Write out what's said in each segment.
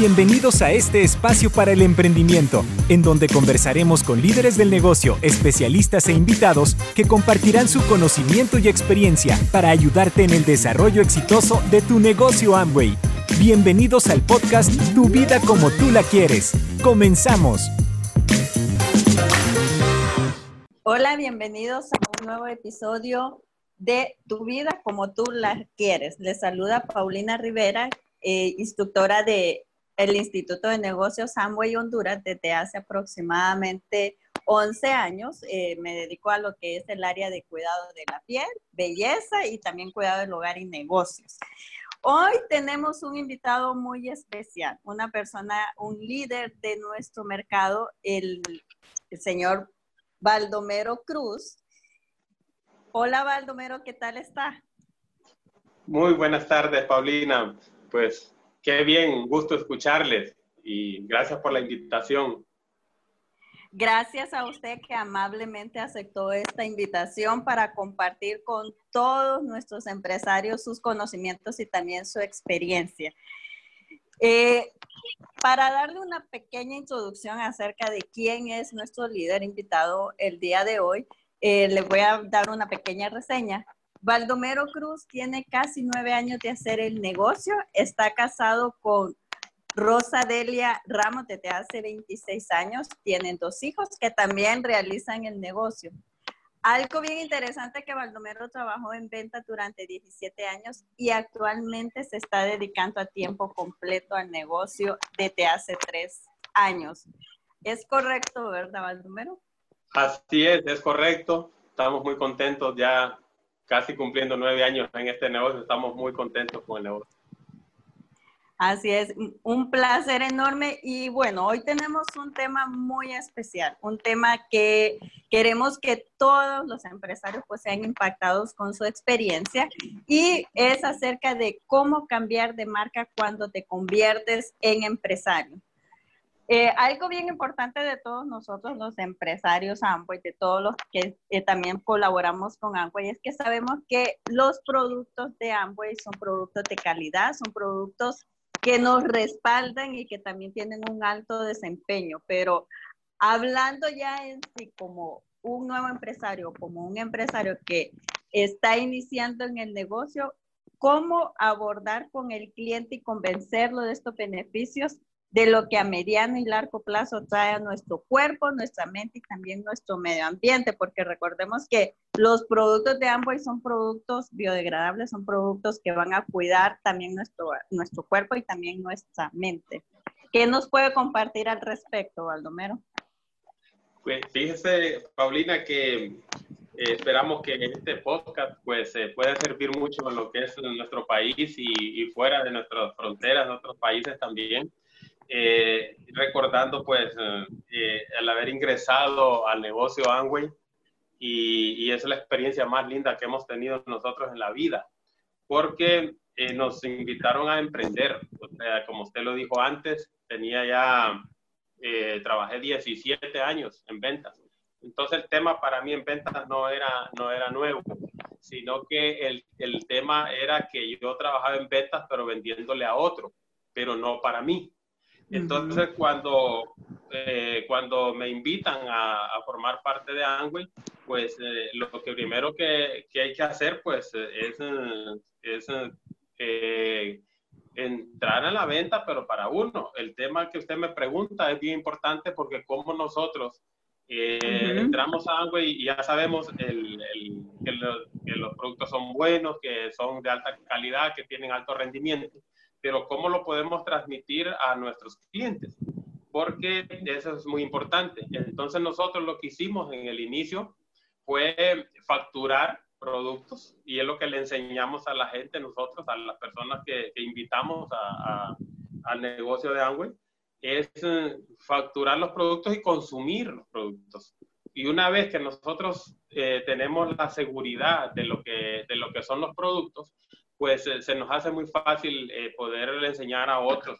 Bienvenidos a este espacio para el emprendimiento, en donde conversaremos con líderes del negocio, especialistas e invitados que compartirán su conocimiento y experiencia para ayudarte en el desarrollo exitoso de tu negocio Amway. Bienvenidos al podcast Tu vida como tú la quieres. Comenzamos. Hola, bienvenidos a un nuevo episodio de Tu vida como tú la quieres. Les saluda Paulina Rivera, eh, instructora de el Instituto de Negocios Amway Honduras desde hace aproximadamente 11 años. Eh, me dedico a lo que es el área de cuidado de la piel, belleza y también cuidado del hogar y negocios. Hoy tenemos un invitado muy especial, una persona, un líder de nuestro mercado, el, el señor Baldomero Cruz. Hola Baldomero, ¿qué tal está? Muy buenas tardes, Paulina. Pues Qué bien, gusto escucharles y gracias por la invitación. Gracias a usted que amablemente aceptó esta invitación para compartir con todos nuestros empresarios sus conocimientos y también su experiencia. Eh, para darle una pequeña introducción acerca de quién es nuestro líder invitado el día de hoy, eh, le voy a dar una pequeña reseña. Baldomero Cruz tiene casi nueve años de hacer el negocio. Está casado con Rosa Delia Ramos desde hace 26 años. Tienen dos hijos que también realizan el negocio. Algo bien interesante que Baldomero trabajó en venta durante 17 años y actualmente se está dedicando a tiempo completo al negocio desde hace tres años. ¿Es correcto, verdad, Baldomero? Así es, es correcto. Estamos muy contentos ya casi cumpliendo nueve años en este negocio, estamos muy contentos con el negocio. Así es, un placer enorme y bueno, hoy tenemos un tema muy especial, un tema que queremos que todos los empresarios pues sean impactados con su experiencia y es acerca de cómo cambiar de marca cuando te conviertes en empresario. Eh, algo bien importante de todos nosotros, los empresarios Amway, de todos los que eh, también colaboramos con Amway, es que sabemos que los productos de Amway son productos de calidad, son productos que nos respaldan y que también tienen un alto desempeño. Pero hablando ya en sí como un nuevo empresario, como un empresario que está iniciando en el negocio, ¿cómo abordar con el cliente y convencerlo de estos beneficios? De lo que a mediano y largo plazo trae a nuestro cuerpo, nuestra mente y también nuestro medio ambiente, porque recordemos que los productos de Amway son productos biodegradables, son productos que van a cuidar también nuestro, nuestro cuerpo y también nuestra mente. ¿Qué nos puede compartir al respecto, Baldomero? Pues fíjese, Paulina, que eh, esperamos que este podcast pues eh, pueda servir mucho en lo que es nuestro país y, y fuera de nuestras fronteras, de otros países también eh, recordando pues eh, eh, el haber ingresado al negocio Amway y, y, es la experiencia más linda que hemos tenido nosotros en la vida, porque nos invitaron a emprender, como usted lo dijo antes, tenía ya, trabajé 17 años en ventas, entonces el tema para mí en ventas no era, no era nuevo, sino que el, el tema era que yo trabajaba en ventas pero vendiéndole a otro, pero no para mí. Entonces, cuando, eh, cuando me invitan a, formar parte de Angway, pues eh, lo que primero que, que, hay que hacer, pues, es, es eh, entrar a la venta, pero para uno. El tema que usted me pregunta es bien importante porque como nosotros entramos a Angway y ya sabemos el, el, que, que los productos son buenos, que son de alta calidad, que tienen alto rendimiento pero ¿cómo lo podemos transmitir a nuestros clientes? Porque eso es muy importante. Entonces nosotros lo que hicimos en el inicio fue facturar productos y es lo que le enseñamos a la gente, nosotros, a las personas que, invitamos a, al negocio de Amway, es eh, facturar los productos y consumir los productos. Y una vez que nosotros eh, tenemos la seguridad de lo, que, de lo que son los productos, pues eh, se nos hace muy fácil eh, poder enseñar a otros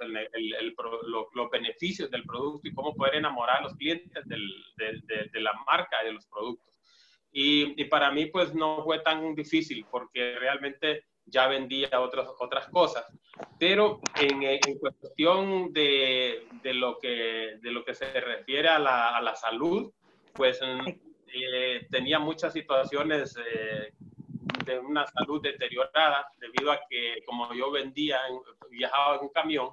los beneficios del producto y cómo poder enamorar a los clientes del, de, la marca y de los productos. Y, y, para mí pues no fue tan difícil porque realmente ya vendía otras, otras cosas. Pero en, en cuestión de, de, lo que, de lo que se refiere a la, a la salud, pues eh, tenía muchas situaciones eh, una salud deteriorada debido a que como yo vendía, viajaba en un camión,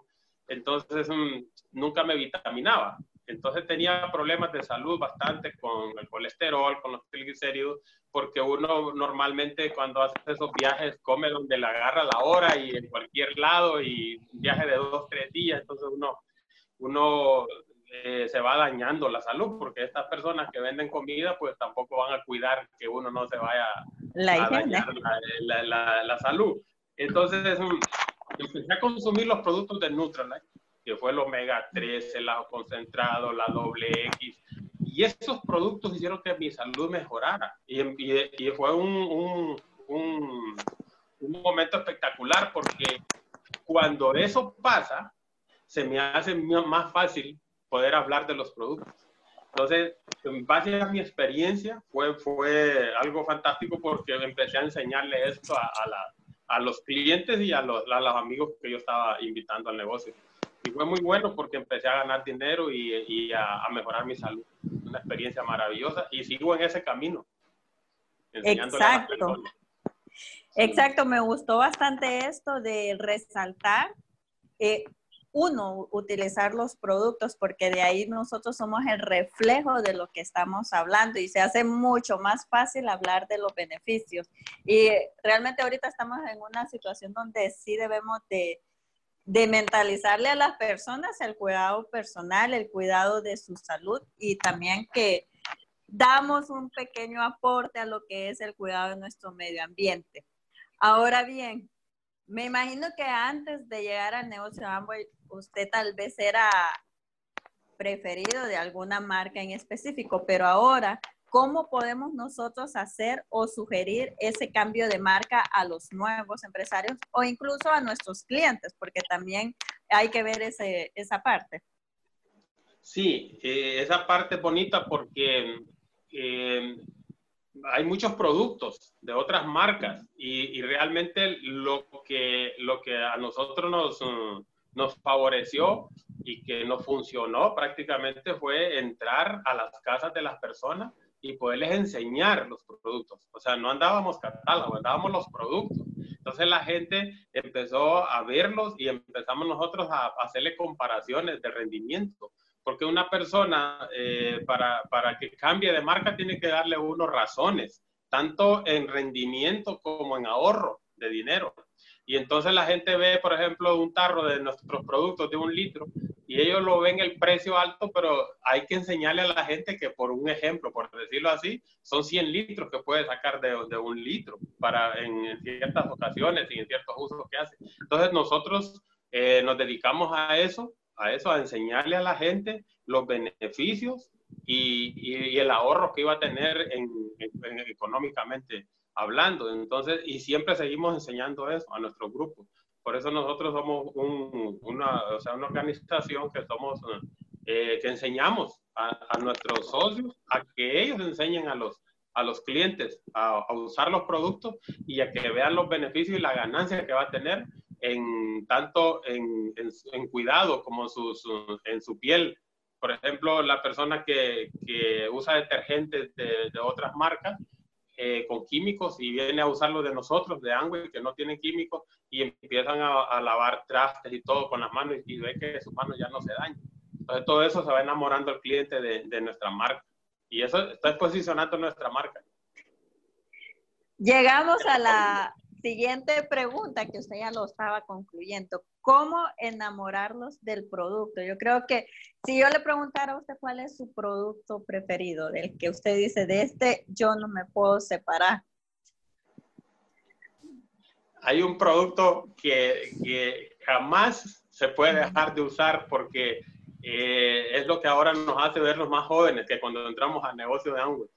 entonces mm, nunca me vitaminaba. Entonces tenía problemas de salud bastante con el colesterol, con los triglicéridos, porque uno normalmente cuando hace esos viajes come donde le agarra la hora y en cualquier lado y viaje de dos, tres días, entonces uno, uno eh, se va dañando la salud, porque estas personas que venden comida pues tampoco van a cuidar que uno no se vaya la, la, salud. Entonces um, empecé a consumir los productos de Nutralife que fue el omega 3, el ajo concentrado, la doble X. Y esos productos hicieron que mi salud mejorara. Y, y, fue un, un, un, un, momento espectacular porque cuando eso pasa, se me hace más fácil poder hablar de los productos. Entonces, en base a mi experiencia, fue, fue algo fantástico porque empecé a enseñarle esto a, a, la, a los clientes y a los, a los amigos que yo estaba invitando al negocio y fue muy bueno porque empecé a ganar dinero y, y a, a, mejorar mi salud. Una experiencia maravillosa y sigo en ese camino. Exacto. Exacto, me gustó bastante esto de resaltar, eh, uno, utilizar los productos, porque de ahí nosotros somos el reflejo de lo que estamos hablando y se hace mucho más fácil hablar de los beneficios. Y realmente ahorita estamos en una situación donde sí debemos de de mentalizarle a las personas el cuidado personal, el cuidado de su salud y también que damos un pequeño aporte a lo que es el cuidado de nuestro medio ambiente. Ahora bien, me imagino que antes de llegar al negocio Amway, usted tal vez era preferido de alguna marca en específico, pero ahora ¿Cómo podemos nosotros hacer o sugerir ese cambio de marca a los nuevos empresarios o incluso a nuestros clientes? Porque también hay que ver ese, esa parte. Sí, eh, esa parte bonita porque eh, hay muchos productos de otras marcas y, y, realmente lo que, lo que a nosotros nos, nos favoreció y que nos funcionó prácticamente fue entrar a las casas de las personas y poderles enseñar los productos. O sea, no andábamos catálogo, andábamos los productos. Entonces la gente empezó a verlos y empezamos nosotros a, hacerle comparaciones de rendimiento. Porque una persona, eh, para, para que cambie de marca, tiene que darle unos razones, tanto en rendimiento como en ahorro de dinero. Y entonces la gente ve, por ejemplo, un tarro de nuestros productos de un litro y ellos lo ven el precio alto, pero hay que enseñarle a la gente que por un ejemplo, por decirlo así, son 100 litros que puede sacar de, de un litro para en, ciertas ocasiones y en ciertos usos que hace. Entonces nosotros eh, nos dedicamos a eso, a eso, a enseñarle a la gente los beneficios y, y, el ahorro que iba a tener en, en, económicamente hablando. Entonces, y siempre seguimos enseñando eso a nuestro grupo. Por eso nosotros somos un, una, o sea, una organización que somos, eh, que enseñamos a, a, nuestros socios a que ellos enseñen a los, a los clientes a, usar los productos y a que vean los beneficios y la ganancia que va a tener en tanto en, en, en cuidado como su, en su piel. Por ejemplo, la persona que, que usa detergentes de, de otras marcas, eh, con químicos y viene a usarlo de nosotros, de Angway, que no tienen químicos, y empiezan a, lavar trastes y todo con las manos y, ve que sus manos ya no se dañan. Entonces todo eso se va enamorando al cliente de, de nuestra marca. Y eso está posicionando nuestra marca. Llegamos a la siguiente pregunta que usted ya lo estaba concluyendo. ¿Cómo enamorarlos del producto? Yo creo que si yo le preguntara a usted cuál es su producto preferido, del que usted dice, de este yo no me puedo separar. Hay un producto que, que jamás se puede dejar de usar porque eh, es lo que ahora nos hace ver los más jóvenes, que cuando entramos al negocio de Amway,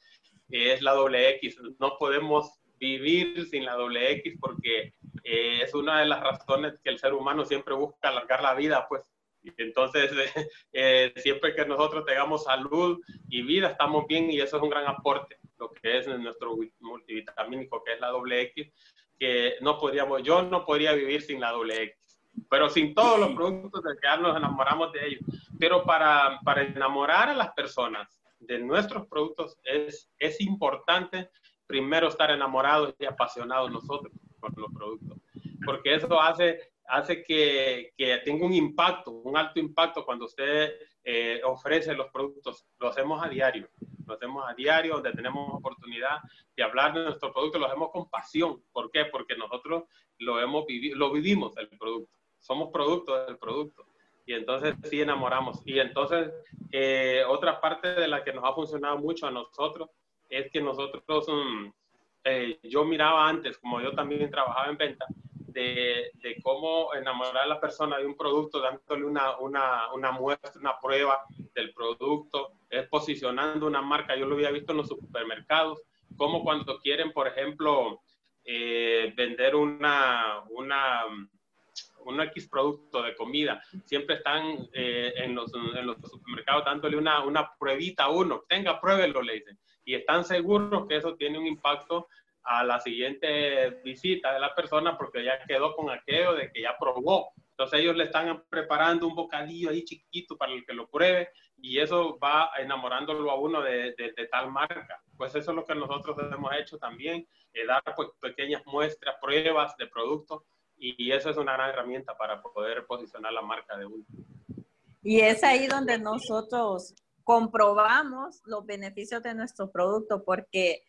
es la doble X. No podemos vivir sin la doble X porque eh, es una de las razones que el ser humano siempre busca alargar la vida, pues. entonces, eh, siempre que nosotros tengamos salud y vida, estamos bien y eso es un gran aporte. lo que es nuestro multivitamínico, que es la doble X, que no podríamos, yo no podría vivir sin la doble X, pero sin todos los productos de que nos enamoramos de ellos. Pero para, para enamorar a las personas de nuestros productos es, es importante primero estar enamorados y apasionados nosotros con los productos, porque eso hace, hace que, que tenga un impacto, un alto impacto cuando usted eh, ofrece los productos. Lo hacemos a diario, lo hacemos a diario, donde tenemos oportunidad de hablar de nuestro producto, lo hacemos con pasión. ¿Por qué? Porque nosotros lo, hemos vivido, lo vivimos el producto, somos producto del producto. Y entonces sí enamoramos. Y entonces, eh, otra parte de la que nos ha funcionado mucho a nosotros es que nosotros, eh, yo miraba antes, como yo también trabajaba en venta, de, de, cómo enamorar a la persona de un producto, dándole una, una, una, muestra, una prueba del producto, es posicionando una marca. Yo lo había visto en los supermercados, como cuando quieren, por ejemplo, eh, vender una, una, un X producto de comida, siempre están eh, en, los, en, los, supermercados dándole una, una pruebita a uno, tenga, pruébelo, le dicen y están seguros que eso tiene un impacto a la siguiente visita de la persona porque ya quedó con aquello de que ya probó. Entonces ellos le están preparando un bocadillo ahí chiquito para el que lo pruebe y eso va enamorándolo a uno de, de, tal marca. Pues eso es lo que nosotros hemos hecho también, eh, dar pues, pequeñas muestras, pruebas de productos y, eso es una gran herramienta para poder posicionar la marca de uno. Y es ahí donde nosotros comprobamos los beneficios de nuestro producto, porque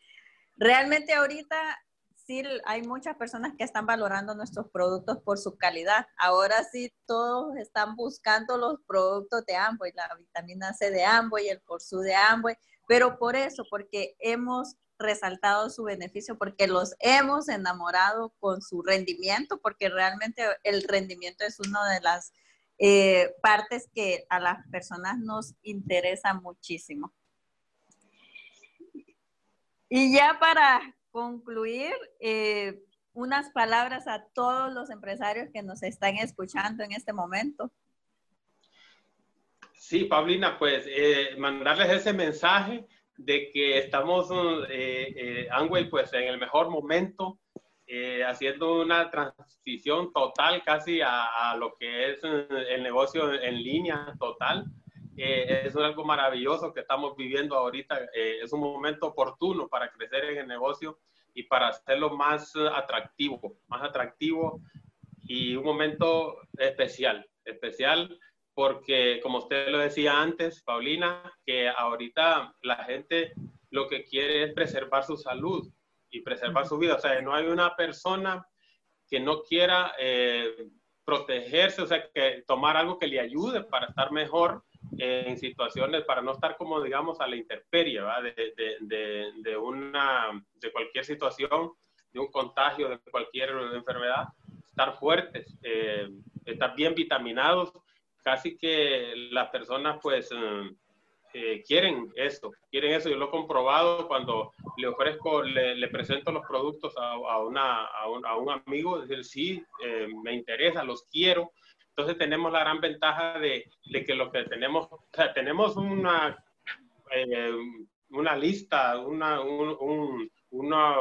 realmente ahorita sí hay muchas personas que están valorando nuestros productos por su calidad. Ahora sí todos están buscando los productos de Amway, la vitamina C de Amway, el Corsú de Amway, pero por eso, porque hemos resaltado su beneficio, porque los hemos enamorado con su rendimiento, porque realmente el rendimiento es una de las eh, partes que a las personas nos interesan muchísimo. Y ya para concluir, eh, unas palabras a todos los empresarios que nos están escuchando en este momento. Sí, Paulina, pues eh, mandarles ese mensaje de que estamos, eh, Angway, pues en el mejor momento eh, haciendo una transición total casi a, lo que es eh, el negocio en línea total. Eh, es algo maravilloso que estamos viviendo ahorita. es un momento oportuno para crecer en el negocio y para hacerlo más atractivo, más atractivo y un momento especial, especial porque como usted lo decía antes, Paulina, que ahorita la gente lo que quiere es preservar su salud y preservar su vida. O sea, no hay una persona que no quiera eh, protegerse, o sea, que tomar algo que le ayude para estar mejor en situaciones, para no estar como, digamos, a la intemperie, de, de, de, una, de cualquier situación, de un contagio, de cualquier enfermedad, estar fuertes, eh, estar bien vitaminados, casi que las personas, pues, eh, eh, quieren esto, quieren eso. Yo lo he comprobado cuando le ofrezco, le, presento los productos a, una, a, un, a un, decir, sí, eh, me interesa, los quiero. Entonces tenemos la gran ventaja de, de que lo que tenemos, o sea, tenemos una, eh, una lista, una, un, una,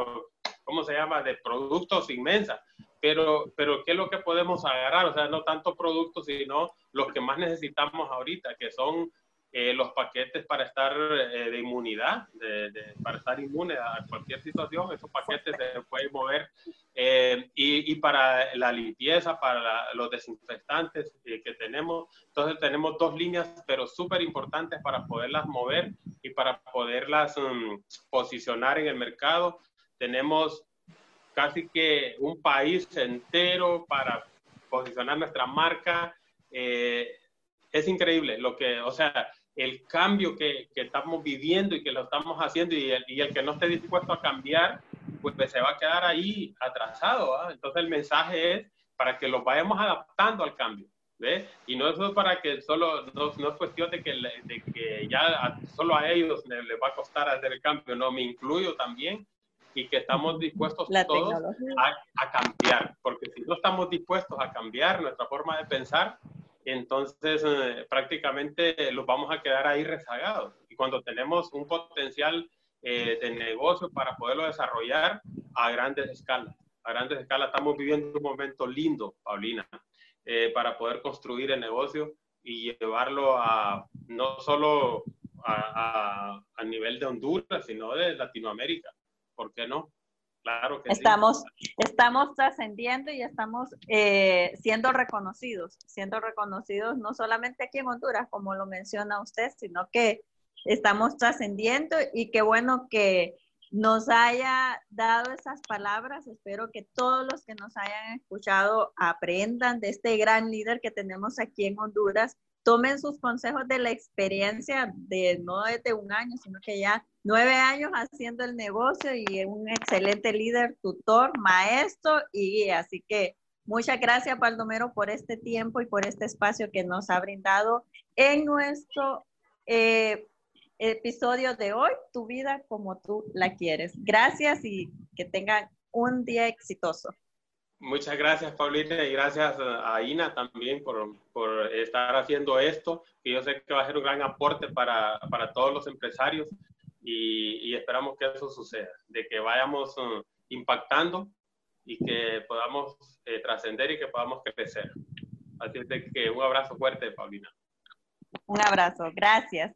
¿cómo se llama?, de productos inmensa. Pero, pero, ¿qué es lo que podemos agarrar? O sea, no tanto productos, sino los que más necesitamos ahorita, que son eh, los paquetes para estar eh, de inmunidad, de, para estar inmune a cualquier situación, esos paquetes se pueden mover. Eh, y, y, para la limpieza, para los desinfectantes que tenemos. Entonces tenemos dos líneas, pero súper importantes para poderlas mover y para poderlas um, posicionar en el mercado. Tenemos casi que un país entero para posicionar nuestra marca. es increíble lo que, o sea, el cambio que, que, estamos viviendo y que lo estamos haciendo y el, y el, que no esté dispuesto a cambiar, pues, se va a quedar ahí atrasado. Entonces el mensaje es para que lo vayamos adaptando al cambio. ¿ves? Y no es para que solo, no, no es cuestión de que, de que ya solo a ellos les, va a costar hacer el cambio, no, me incluyo también y que estamos dispuestos todos a, a cambiar, porque si no estamos dispuestos a cambiar nuestra forma de pensar, entonces eh, prácticamente los vamos a quedar ahí rezagados. Y cuando tenemos un potencial eh, de negocio para poderlo desarrollar a grandes escalas. A grandes escalas estamos viviendo un momento lindo, Paulina, eh, para poder construir el negocio y llevarlo a no solo a, a, nivel de Honduras, sino de Latinoamérica. ¿Por qué no? Estamos, Estamos trascendiendo y estamos eh, siendo reconocidos, siendo reconocidos no solamente aquí en Honduras, como lo menciona usted, sino que estamos trascendiendo y qué bueno que nos haya dado esas palabras. Espero que todos los que nos hayan escuchado aprendan de este gran líder que tenemos aquí en Honduras tomen sus consejos de la experiencia de no desde un año, sino que ya nueve años haciendo el negocio y un excelente líder, tutor, maestro y. Así que muchas gracias, Baldomero, por este tiempo y por este espacio que nos ha brindado en nuestro eh, episodio de hoy, Tu vida como tú la quieres. Gracias y que tengan un día exitoso. Muchas gracias, Paulina, y gracias a Ina también por, por, estar haciendo esto, que yo sé que va a ser un gran aporte para, para todos los empresarios y, y, esperamos que eso suceda, de que vayamos uh, impactando y que podamos eh, trascender y que podamos crecer. Así es de que un abrazo fuerte, Paulina. Un abrazo, gracias.